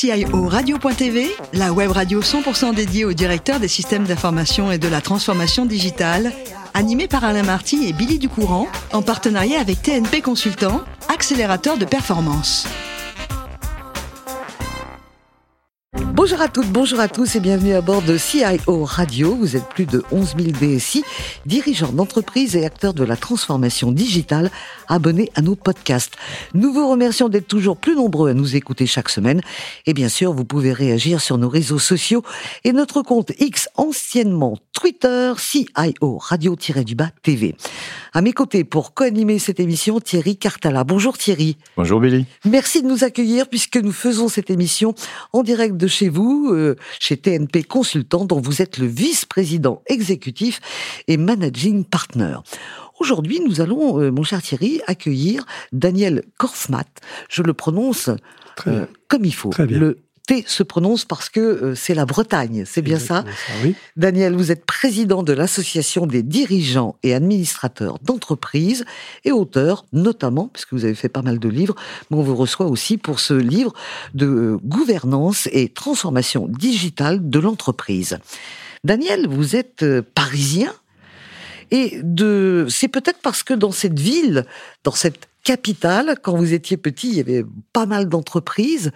CIO Radio.tv, la web radio 100% dédiée au directeur des systèmes d'information et de la transformation digitale, animée par Alain Marty et Billy Ducourant, en partenariat avec TNP Consultant, accélérateur de performance. Bonjour à toutes, bonjour à tous et bienvenue à bord de CIO Radio. Vous êtes plus de 11 000 DSI, dirigeants d'entreprises et acteurs de la transformation digitale, abonnés à nos podcasts. Nous vous remercions d'être toujours plus nombreux à nous écouter chaque semaine. Et bien sûr, vous pouvez réagir sur nos réseaux sociaux et notre compte X, anciennement Twitter, CIO Radio-du-Bas TV. À mes côtés, pour co-animer cette émission, Thierry Cartala. Bonjour Thierry. Bonjour Billy. Merci de nous accueillir puisque nous faisons cette émission en direct de chez vous, euh, chez TNP Consultant, dont vous êtes le vice-président exécutif et managing partner. Aujourd'hui, nous allons, euh, mon cher Thierry, accueillir Daniel Korfmat. Je le prononce euh, comme il faut. Très bien. Le T se prononce parce que euh, c'est la Bretagne, c'est bien ça? Oui. Daniel, vous êtes président de l'Association des dirigeants et administrateurs d'entreprises et auteur, notamment, puisque vous avez fait pas mal de livres, mais on vous reçoit aussi pour ce livre de euh, gouvernance et transformation digitale de l'entreprise. Daniel, vous êtes euh, parisien et de, c'est peut-être parce que dans cette ville, dans cette capitale, quand vous étiez petit, il y avait pas mal d'entreprises.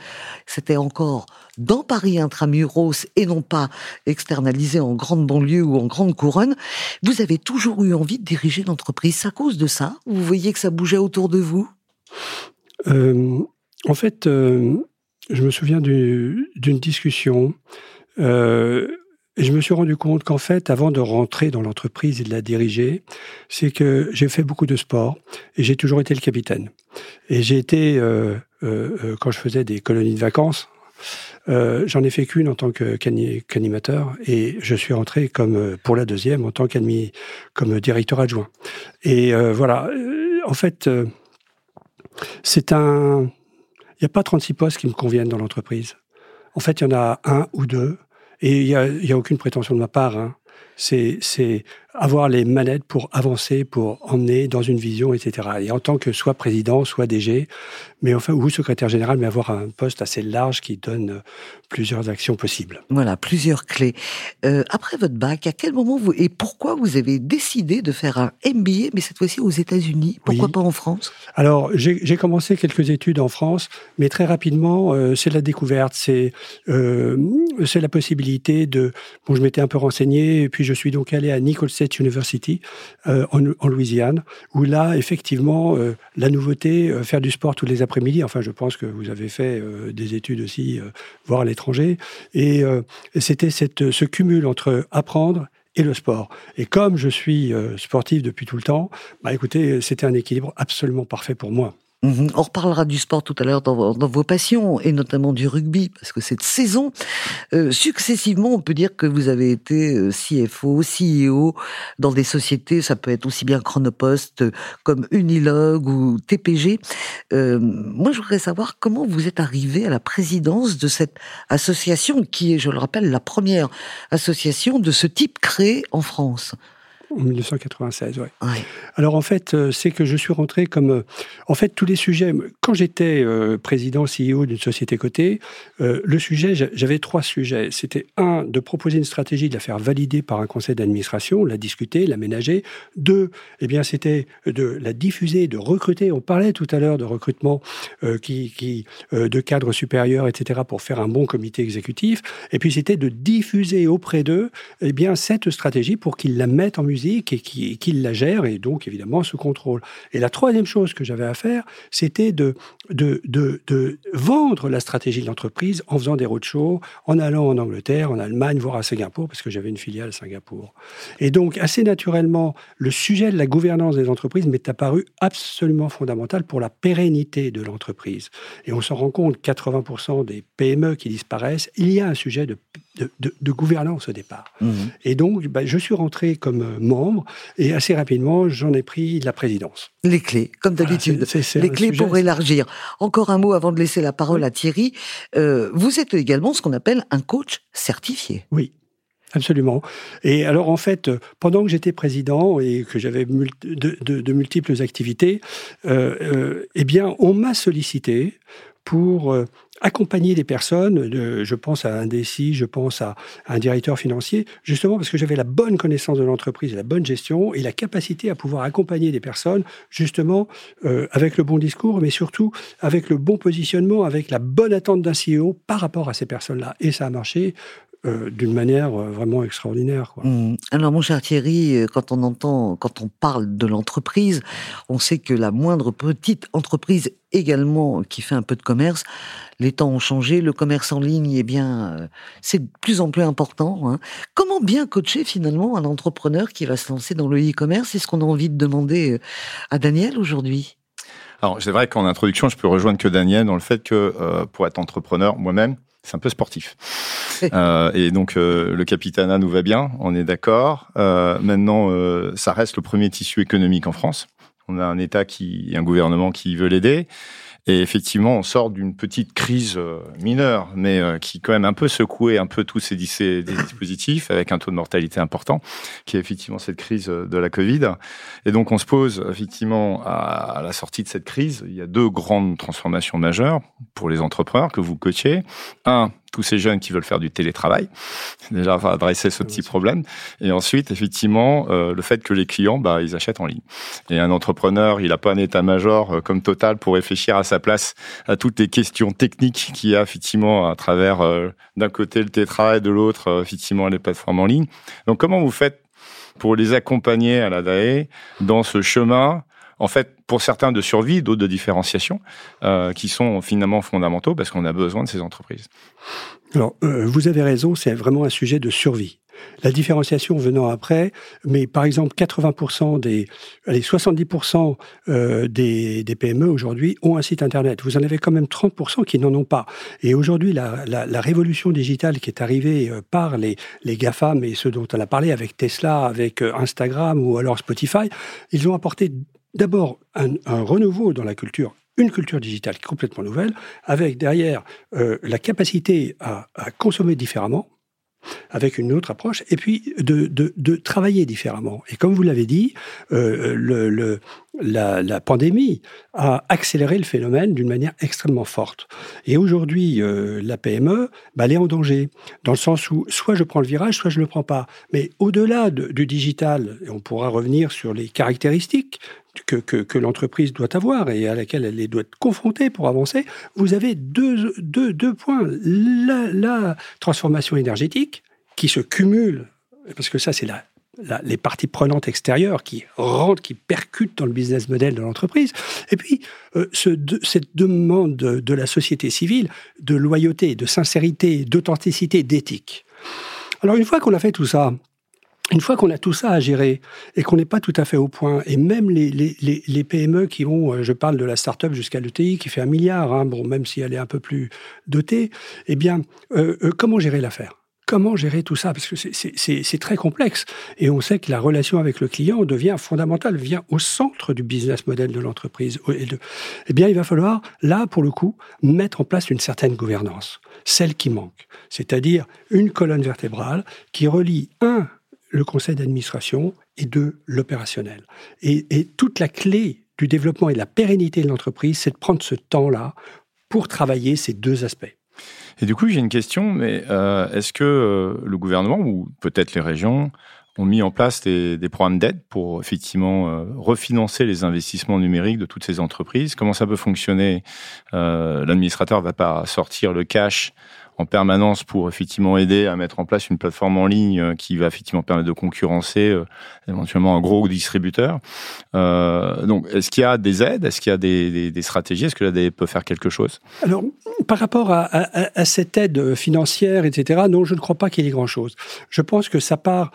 C'était encore dans Paris intramuros et non pas externalisé en grande banlieue ou en grande couronne. Vous avez toujours eu envie de diriger l'entreprise. C'est à cause de ça Vous voyez que ça bougeait autour de vous? Euh, En fait, euh, je me souviens d'une discussion. Euh, et je me suis rendu compte qu'en fait, avant de rentrer dans l'entreprise et de la diriger, c'est que j'ai fait beaucoup de sport et j'ai toujours été le capitaine. Et j'ai été, euh, euh, quand je faisais des colonies de vacances, euh, j'en ai fait qu'une en tant qu'animateur et je suis rentré comme pour la deuxième en tant qu'admis, comme directeur adjoint. Et voilà, en fait, c'est un, il n'y a pas 36 postes qui me conviennent dans l'entreprise. En fait, il y en a un ou deux et il n'y a, y a, aucune prétention de ma part. Hein. C'est avoir les manettes pour avancer, pour emmener dans une vision, etc. Et en tant que soit président, soit DG, mais enfin, ou secrétaire général, mais avoir un poste assez large qui donne plusieurs actions possibles. Voilà, plusieurs clés. Euh, après votre bac, à quel moment vous et pourquoi vous avez décidé de faire un MBA, mais cette fois-ci aux États-Unis? Pourquoi oui. pas en France? Alors, j'ai commencé quelques études en France, mais très rapidement, euh, c'est la découverte, c'est euh, la possibilité de. Bon, je m'étais un peu renseigné, et puis je suis donc allé à Nicholls State University euh, en, Louisiane, où là, effectivement, euh, la nouveauté, euh, faire du sport tous les après-midi. Enfin, je pense que vous avez fait des études aussi, voire à l'étranger, et, et c'était ce cumul entre apprendre et le sport. Et comme je suis sportif depuis tout le temps, bah écoutez, c'était un équilibre absolument parfait pour moi. Mmh. On reparlera du sport tout à l'heure dans, dans, vos passions et notamment du rugby parce que cette saison, euh, successivement, on peut dire que vous avez été euh, CFO, CEO dans des sociétés, ça peut être aussi bien Chronopost comme Unilog ou TPG. Euh, moi, je voudrais savoir comment vous êtes arrivé à la présidence de cette association qui est, je le rappelle, la première association de ce type créée en France. En 1996, ouais. ouais. Alors en fait, euh, c'est que je suis rentré comme, euh, en fait, tous les sujets. Quand j'étais euh, président CEO d'une société cotée, le sujet, j'avais trois sujets. C'était un de proposer une stratégie, de la faire valider par un conseil d'administration, la discuter, l'aménager. Deux, eh bien, c'était de la diffuser, de recruter. On parlait tout à l'heure de recrutement qui, qui de cadres supérieurs, etc., pour faire un bon comité exécutif. Et puis c'était de diffuser auprès d'eux, eh bien, cette stratégie pour qu'ils la mettent en musique et qui la gère et donc évidemment sous contrôle. Et la troisième chose que j'avais à faire, c'était de, de, vendre la stratégie de l'entreprise en faisant des roadshows, en allant en Angleterre, en Allemagne, voire à Singapour, parce que j'avais une filiale à Singapour. Et donc, assez naturellement, le sujet de la gouvernance des entreprises m'est apparu absolument fondamental pour la pérennité de l'entreprise. Et on s'en rend compte, 80% des PME qui disparaissent, il y a un sujet de de, de, de, gouvernance au départ. Mmh. Et donc, bah, je suis rentré comme membre et assez rapidement, j'en ai pris la présidence. Les clés, comme d'habitude. Les clés sujet, pour élargir. Encore un mot avant de laisser la parole oui. à Thierry. Euh, vous êtes également ce qu'on appelle un coach certifié. Oui. Absolument. Et alors en fait, pendant que j'étais président et que j'avais de, de, de, multiples activités, euh, euh, eh bien, on m'a sollicité pour accompagner des personnes, je pense à un DSI, je pense à, un directeur financier, justement parce que j'avais la bonne connaissance de l'entreprise, la bonne gestion et la capacité à pouvoir accompagner des personnes, justement euh, avec le bon discours, mais surtout avec le bon positionnement, avec la bonne attente d'un CEO par rapport à ces personnes-là. Et ça a marché. Euh, d'une manière euh, vraiment extraordinaire. Mmh. Alors, mon cher Thierry, euh, quand on entend, quand on parle de l'entreprise, on sait que la moindre petite entreprise également qui fait un peu de commerce, les temps ont changé, le commerce en ligne, eh bien, c'est de plus en plus important. Hein. Comment bien coacher finalement un entrepreneur qui va se lancer dans le e-commerce? C'est ce qu'on a envie de demander à Daniel aujourd'hui. Alors, c'est vrai qu'en introduction, je peux rejoindre que Daniel dans le fait que pour être entrepreneur, moi-même, c'est un peu sportif. Euh, et donc euh, le capitana nous va bien, on est d'accord. Euh, maintenant, euh, ça reste le premier tissu économique en France. On a un État qui, un gouvernement qui veut l'aider. Et effectivement, on sort d'une petite crise euh, mineure, mais euh, qui quand même un peu secoué un peu tous ces, dispositifs avec un taux de mortalité important, qui est effectivement cette crise euh, de la Covid. Et donc, on se pose effectivement à la sortie de cette crise, il y a deux grandes transformations majeures pour les entrepreneurs que vous coachez. Un, tous ces jeunes qui veulent faire du télétravail. Déjà, va adresser ce petit problème. Et ensuite, effectivement, euh, le fait que les clients, bah, ils achètent en ligne. Et un entrepreneur, il n'a pas un état-major euh, comme Total pour réfléchir à sa place à toutes les questions techniques qu'il y a effectivement à travers euh, d'un côté le télétravail, de l'autre effectivement les plateformes en ligne. Donc, comment vous faites pour les accompagner à la DAE dans ce chemin en fait, pour certains de survie, d'autres de différenciation, euh, qui sont finalement fondamentaux parce qu'on a besoin de ces entreprises. Alors, euh, vous avez raison, c'est vraiment un sujet de survie. La différenciation venant après, mais par exemple 80% des, allez, 70% euh, des, PME aujourd'hui ont un site internet. Vous en avez quand même 30% qui n'en ont pas. Et aujourd'hui, la, révolution digitale qui est arrivée par les, les GAFAM et ceux dont on a parlé avec Tesla, avec Instagram ou alors Spotify, ils ont apporté d'abord un, renouveau dans la culture une culture digitale complètement nouvelle, avec derrière euh, la capacité à, consommer différemment, avec une autre approche, et puis de, travailler différemment. Et comme vous l'avez dit, euh, la, pandémie a accéléré le phénomène d'une manière extrêmement forte. Et aujourd'hui, euh, la PME, bah, elle est en danger, dans le sens où soit je prends le virage, soit je ne le prends pas. Mais au-delà du digital, et on pourra revenir sur les caractéristiques que, l'entreprise doit avoir et à laquelle elle doit être confrontée pour avancer, vous avez deux, deux, points. La, la, transformation énergétique qui se cumule, parce que ça c'est la, les parties prenantes extérieures qui rentrent, qui percutent dans le business model de l'entreprise, et puis euh, ce, cette demande de, de la société civile de loyauté, de sincérité, d'authenticité, d'éthique. Alors une fois qu'on a fait tout ça, une fois qu'on a tout ça à gérer et qu'on n'est pas tout à fait au point, et même les, PME qui ont, euh, je parle de la start-up jusqu'à l'ETI qui fait un milliard, hein, bon, même si elle est un peu plus dotée, eh bien, euh, euh, comment gérer l'affaire? Comment gérer tout ça? Parce que c'est très complexe. Et on sait que la relation avec le client devient fondamentale, vient au centre du business model de l'entreprise. Eh bien, il va falloir, là, pour le coup, mettre en place une certaine gouvernance, celle qui manque. C'est-à-dire une colonne vertébrale qui relie, un, le conseil d'administration et de l'opérationnel. Et, toute la clé du développement et de la pérennité de l'entreprise, c'est de prendre ce temps-là pour travailler ces deux aspects. Et du coup, j'ai une question, mais euh, est-ce que euh, le gouvernement ou peut-être les régions ont mis en place des, programmes d'aide pour effectivement euh, refinancer les investissements numériques de toutes ces entreprises? Comment ça peut fonctionner? L'administrateur ne va pas sortir le cash en permanence pour effectivement aider à mettre en place une plateforme en ligne euh, qui va effectivement permettre de concurrencer euh, éventuellement un gros distributeur. Euh, donc, est-ce qu'il y a des aides? Est-ce qu'il y a des, stratégies? Est-ce que l'ADE peut faire quelque chose? Alors, par rapport à, cette aide financière, etc., non, je ne crois pas qu'il y ait grand-chose. Je pense que ça part...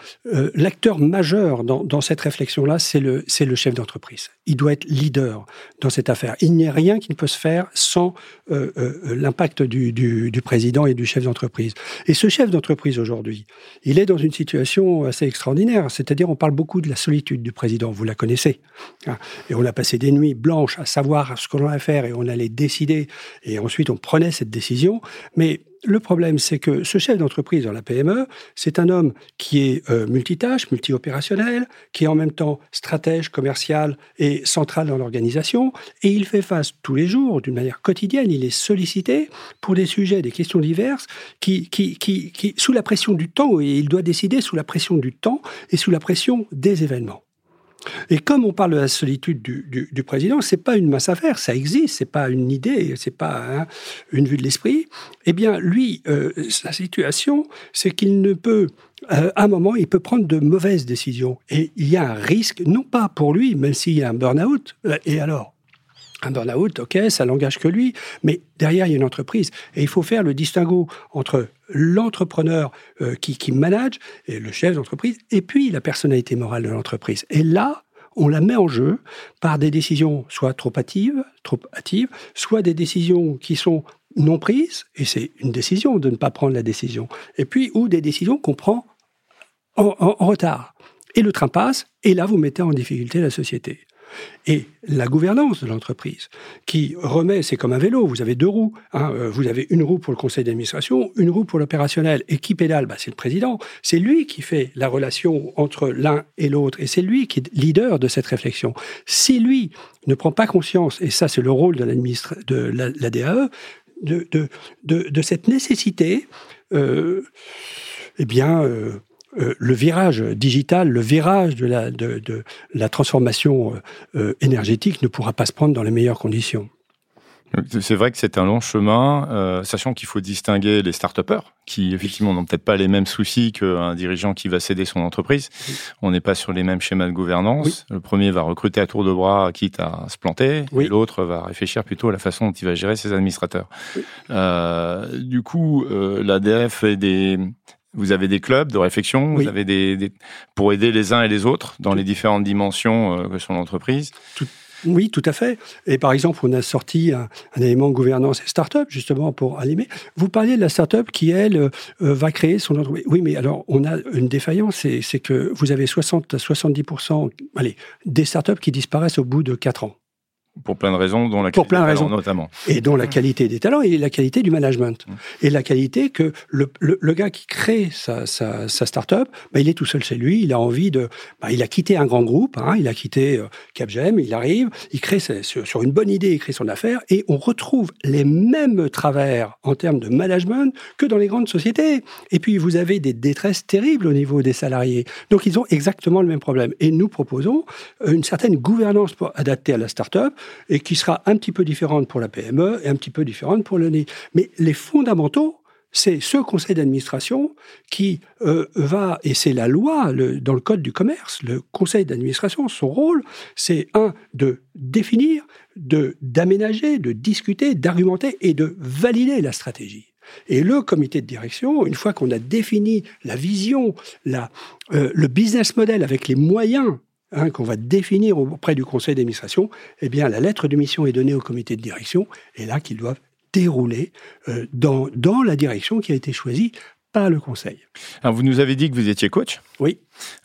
L'acteur majeur dans, cette réflexion-là, c'est le, chef d'entreprise. Il doit être leader dans cette affaire. Il n'y a rien qui ne peut se faire sans l'impact du président et du chef d'entreprise. Et ce chef d'entreprise aujourd'hui, il est dans une situation assez extraordinaire. C'est-à-dire, on parle beaucoup de la solitude du président, vous la connaissez. Hein. Et on a passé des nuits blanches à savoir ce qu'on allait faire et on allait décider. Et ensuite, on prenait cette décision. Mais le problème, c'est que ce chef d'entreprise dans la PME, c'est un homme qui est euh, multitâche, multi-opérationnel, qui est en même temps stratège, commercial et central dans l'organisation, et il fait face tous les jours, d'une manière quotidienne, il est sollicité pour des sujets, des questions diverses, qui, qui, qui, qui sous la pression du temps, et il doit décider sous la pression du temps et sous la pression des événements. Et comme on parle de la solitude du, du, du président, c'est pas une masse affaire, ça existe, c'est pas une idée, c'est pas hein, une vue de l'esprit. Eh bien, lui, euh, sa situation, c'est qu'il ne peut, euh, à un moment, il peut prendre de mauvaises décisions. Et il y a un risque, non pas pour lui, même s'il y a un burn-out. Et alors un burn-out, ok, ça n'engage que lui, mais derrière, il y a une entreprise. Et il faut faire le distinguo entre l'entrepreneur euh, qui, qui manage, et le chef d'entreprise, et puis la personnalité morale de l'entreprise. Et là, on la met en jeu par des décisions soit trop hâtives, trop hâtives, soit des décisions qui sont non prises, et c'est une décision de ne pas prendre la décision, et puis ou des décisions qu'on prend en, en, en retard. Et le train passe, et là, vous mettez en difficulté la société et la gouvernance de l'entreprise, qui remet, c'est comme un vélo, vous avez deux roues. Hein, euh, vous avez une roue pour le conseil d'administration, une roue pour l'opérationnel. Et qui pédale? Bah, C'est le président. C'est lui qui fait la relation entre l'un et l'autre. Et c'est lui qui est leader de cette réflexion. Si lui ne prend pas conscience, et ça c'est le rôle de, de, de, de, cette nécessité, euh, eh bien, euh, euh, le virage digital, le virage de la, de, de la transformation euh, énergétique ne pourra pas se prendre dans les meilleures conditions. C'est vrai que c'est un long chemin, euh, sachant qu'il faut distinguer les start qui effectivement n'ont peut-être pas les mêmes soucis qu'un dirigeant qui va céder son entreprise. Oui. On n'est pas sur les mêmes schémas de gouvernance. Oui. Le premier va recruter à tour de bras, quitte à se planter, oui. et l'autre va réfléchir plutôt à la façon dont il va gérer ses administrateurs. Euh, du coup, euh, l'ADF est des, vous avez des clubs de réflexion, oui. vous avez des, des, pour aider les uns et les autres dans les différentes dimensions euh, que sont l'entreprise. Oui, tout à fait. Et par exemple, on a sorti un, un élément de gouvernance et start-up, justement, pour animer. Vous parliez de la start-up qui, elle, euh, va créer son entreprise. Oui, mais alors, on a une défaillance, c'est que vous avez 60 à 70% allez, des start-up qui disparaissent au bout de 4 ans. Pour plein de raisons, dont la pour qualité plein de raisons. raisons. notamment. Et dont la qualité des talents et la qualité du management. Mmh. Et la qualité que le, le, le, gars qui crée sa, sa, sa start-up, bah, il est tout seul chez lui, il a envie de... Bah, il a quitté un grand groupe, hein, il a quitté euh, Capgem, il arrive, il crée sur, une bonne idée, il crée son affaire, et on retrouve les mêmes travers en termes de management que dans les grandes sociétés. Et puis, vous avez des détresses terribles au niveau des salariés. Donc, ils ont exactement le même problème. Et nous proposons une certaine gouvernance pour adapter à la start-up, et qui sera un petit peu différente pour la PME et un petit peu différente pour le NI. Mais les fondamentaux, c'est ce conseil d'administration qui euh, va, et c'est la loi dans le code du commerce, le conseil d'administration, son rôle, c'est un, de définir, de d'aménager, de discuter, d'argumenter et de valider la stratégie. Et le comité de direction, une fois qu'on a défini la vision, la, euh, le business model avec les moyens Hein, qu'on va définir auprès du conseil d'administration, eh bien, la lettre de mission est donnée au comité de direction, et là qu'ils doivent dérouler euh, dans, dans la direction qui a été choisie par le conseil. Alors, vous nous avez dit que vous étiez coach. Oui.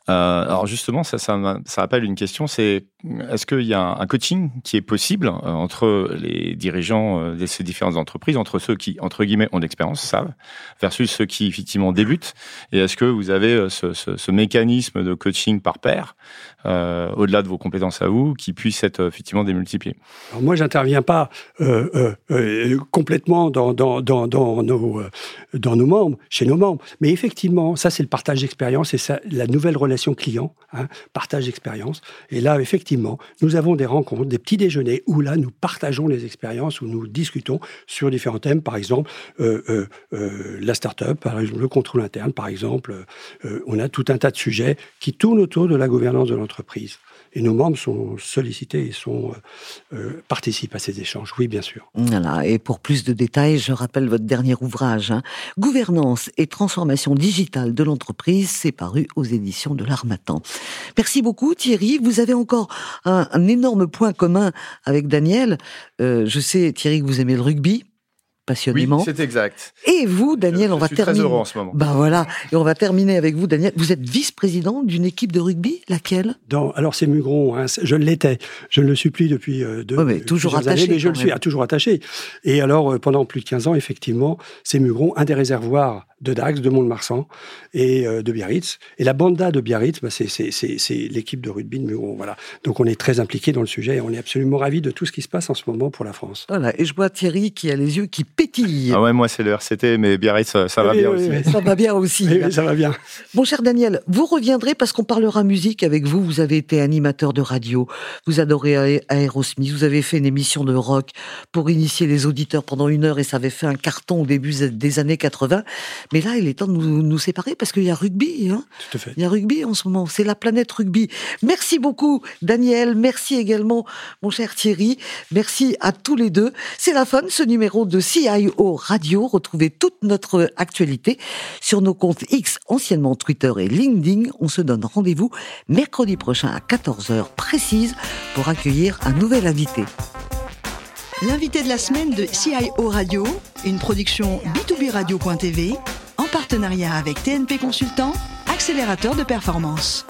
Euh, alors justement, ça, ça, ça, rappelle une question, c'est est-ce qu'il y a un coaching qui est possible euh, entre les dirigeants euh, de ces différentes entreprises, entre ceux qui, entre guillemets, ont d'expérience, savent, versus ceux qui, effectivement, débutent? Et est-ce que vous avez ce, mécanisme de coaching par pair, au-delà de vos compétences à vous, qui puisse être, effectivement, démultiplié? Alors Moi, j'interviens pas complètement dans, nos, membres, chez nos membres, mais effectivement, ça, c'est le partage d'expérience et la nouvelle relation client, hein, partage d'expérience. Et là, effectivement, nous avons des rencontres, des petits déjeuners où là, nous partageons les expériences, où nous discutons sur différents thèmes, par exemple, euh, euh, euh, la start-up, le contrôle interne, par exemple. On a tout un tas de sujets qui tournent autour de la gouvernance de l'entreprise. Et nos membres sont sollicités et sont, euh, participent à ces échanges. Oui, bien sûr. Voilà. Et pour plus de détails, je rappelle votre dernier ouvrage, hein. Gouvernance et transformation digitale de l'entreprise, c'est paru aux éditions de l'Armatan. Merci beaucoup, Thierry. Vous avez encore un, un énorme point commun avec Daniel. Euh, je sais, Thierry, que vous aimez le rugby. Passionnément. Oui, c'est exact. Et vous, Daniel, je, on va suis terminer. Très heureux en ce moment. Ben voilà, et on va terminer avec vous, Daniel. Vous êtes vice-président d'une équipe de rugby, laquelle? Dans, Alors c'est Mugron, hein, je l'étais. Je ne le suis plus depuis euh, deux. Ouais, mais toujours attaché, années, mais je le suis ah, toujours attaché. Et alors euh, pendant plus de 15 ans, effectivement, c'est Mugron, un des réservoirs de Dax, de Mont-de-Marsan et euh, de Biarritz. Et la banda de Biarritz, bah, c'est l'équipe de rugby de Mugron. Voilà. Donc on est très impliqué dans le sujet et on est absolument ravis de tout ce qui se passe en ce moment pour la France. Voilà, et je vois Thierry qui a les yeux qui pétillent. Ah ouais, moi c'est le RCT, mais Biarritz, ça, ça va bien oui, aussi. oui. Ça va bien aussi. Ça va bien. Mon cher Daniel, vous reviendrez parce qu'on parlera musique avec vous. Vous avez été animateur de radio, vous adorez Aerosmith, vous avez fait une émission de rock pour initier les auditeurs pendant une heure et ça avait fait un carton au début des années 80. Mais là, il est temps de nous, nous séparer parce qu'il y a rugby. Hein Tout à fait. il y a rugby en ce moment, c'est la planète rugby. Merci beaucoup Daniel, merci également mon cher Thierry, merci à tous les deux. C'est la fin de ce numéro de CIO Radio. Retrouvez toute notre actualité sur nos comptes X, anciennement Twitter et LinkedIn. On se donne rendez-vous mercredi prochain à 14h précise pour accueillir un nouvel invité. L'invité de la semaine de CIO Radio, une production B2B Radio.tv, en partenariat avec TNP Consultant, accélérateur de performance.